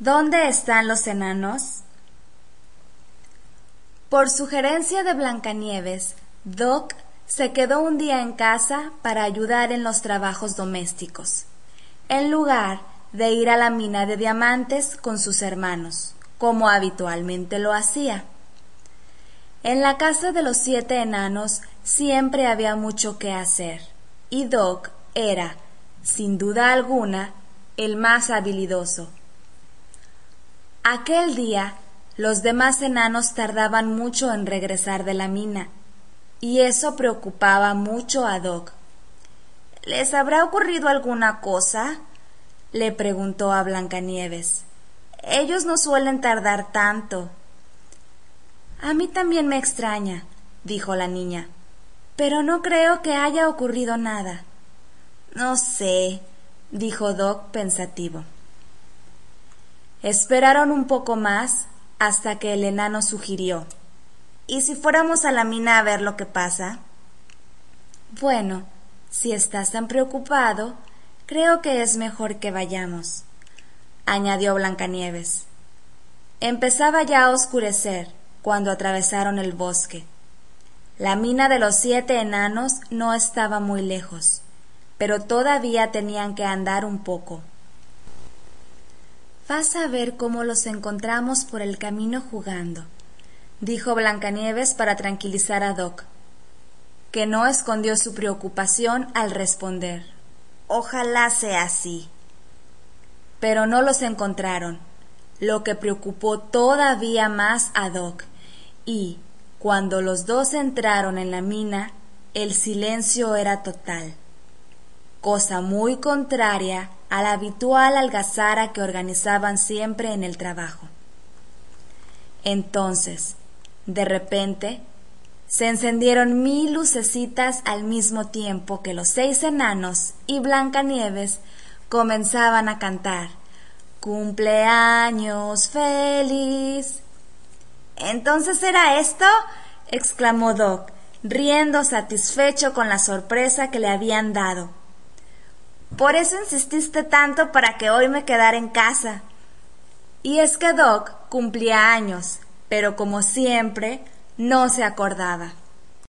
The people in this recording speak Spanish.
¿Dónde están los enanos? Por sugerencia de Blancanieves, Doc se quedó un día en casa para ayudar en los trabajos domésticos, en lugar de ir a la mina de diamantes con sus hermanos, como habitualmente lo hacía. En la casa de los siete enanos siempre había mucho que hacer, y Doc era, sin duda alguna, el más habilidoso. Aquel día los demás enanos tardaban mucho en regresar de la mina, y eso preocupaba mucho a Doc. ¿Les habrá ocurrido alguna cosa? le preguntó a Blancanieves. Ellos no suelen tardar tanto. A mí también me extraña, dijo la niña, pero no creo que haya ocurrido nada. No sé, dijo Doc pensativo. Esperaron un poco más hasta que el enano sugirió. ¿Y si fuéramos a la mina a ver lo que pasa? Bueno, si estás tan preocupado, creo que es mejor que vayamos, añadió Blancanieves. Empezaba ya a oscurecer cuando atravesaron el bosque. La mina de los siete enanos no estaba muy lejos, pero todavía tenían que andar un poco. Vas a ver cómo los encontramos por el camino jugando, dijo Blancanieves para tranquilizar a Doc, que no escondió su preocupación al responder. Ojalá sea así. Pero no los encontraron, lo que preocupó todavía más a Doc, y, cuando los dos entraron en la mina, el silencio era total, cosa muy contraria a la habitual algazara que organizaban siempre en el trabajo. Entonces, de repente, se encendieron mil lucecitas al mismo tiempo que los seis enanos y Blancanieves comenzaban a cantar Cumpleaños feliz. ¿Entonces era esto? exclamó Doc, riendo satisfecho con la sorpresa que le habían dado. Por eso insististe tanto para que hoy me quedara en casa. Y es que Doc cumplía años, pero como siempre, no se acordaba.